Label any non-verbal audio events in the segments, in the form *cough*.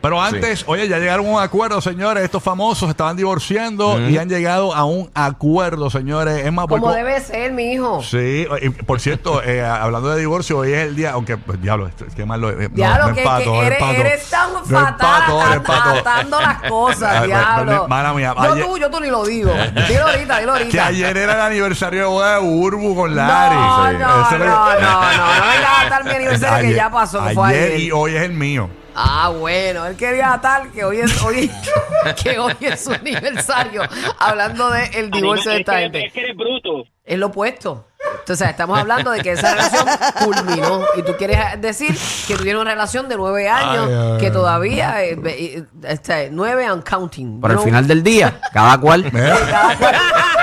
Pero antes, oye, ya llegaron a un acuerdo, señores. Estos famosos estaban divorciando y han llegado a un acuerdo, señores. Es más, Como co- debe ser, mi hijo. Sí, y por cierto, eh, hablando de divorcio, hoy es el día, aunque, pues, diablo, qué malo. eh, Diablo, no que, empato, que no eres, empato. eres tan fatal las cosas, Ay, diablo. mala mía, Yo ayer- tú, yo tú ni lo digo. Dilo ahorita, dilo ahorita. Que ayer era el aniversario de boda de Urbu con Larry. No, Sí. no, no, no, no, no vengas a atar mi *laughs* aniversario que ya pasó, que fue ayer. y hoy es el mío. Ah, bueno, él quería tal que hoy es hoy *laughs* que hoy es su aniversario. Hablando de el divorcio de es, esta gente. es que eres bruto. Es lo opuesto. Entonces, estamos hablando de que esa relación culminó. Y tú quieres decir que tú tienes una relación de nueve años Ay, ay, que todavía, eh, eh, este, nueve and counting. Por el No- final del día, cada cual. Cada cual,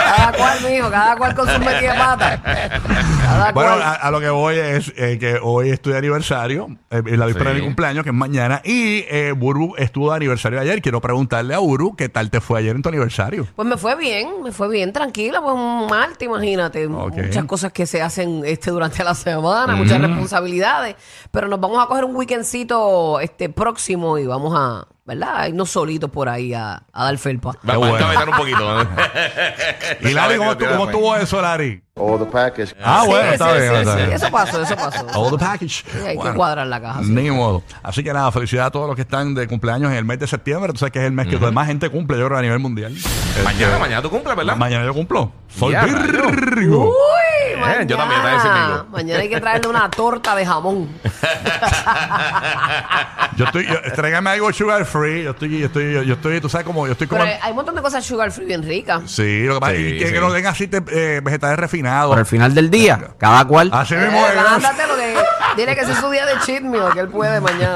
cada cual, mijo, cada cual con sus metidas de pata. Cada Bueno, cual. a, a lo que voy es eh, que hoy estoy de aniversario, eh, la víspera de mi cumpleaños, que es mañana, y eh, Burbu estuvo de aniversario ayer. Quiero preguntarle a Uru qué tal te fue ayer en tu aniversario. Pues me fue bien, me fue bien, tranquila, pues un Marte, imagínate. Ok. Muchas cosas que se hacen este durante la semana, muchas responsabilidades. Pero nos vamos a coger un weekendcito este próximo y vamos a, ¿verdad? A irnos solitos por ahí a, a dar felpa. Va, bueno. a meter un poquito. *laughs* Y Larry, ¿cómo, tu- cómo estuvo eso, Larry? All the package. Ah, bueno, sí, está sí, bien. sí, está sí. bien. Eso pasó, eso pasó. All the package. Sí, hay que Bueno, cuadrar la caja. sí. Ni modo. Así que nada, felicidades a todos los que están de cumpleaños en el mes de septiembre. Tú sabes que es el mes que más gente cumple, yo creo, a nivel mundial. mañana, Este, mañana tú cumples, ¿verdad? Mañana yo cumplo. Soy Ya, Virgo. Mañana. yo también, también. Mañana hay que traerle una torta de jamón. *laughs* Yo estoy, yo, tráigame algo sugar free. Yo estoy, yo estoy, yo, yo estoy, tú sabes como, yo estoy como. Pero hay un montón de cosas sugar free bien ricas. Sí, lo que pasa Sí, es que, sí. que no den así te- eh, vegetales refinados. Por el final del día, cada cual. Así Eh, mismo es. ándate lo que. Dile que ese es su día de cheat meal, que él puede mañana.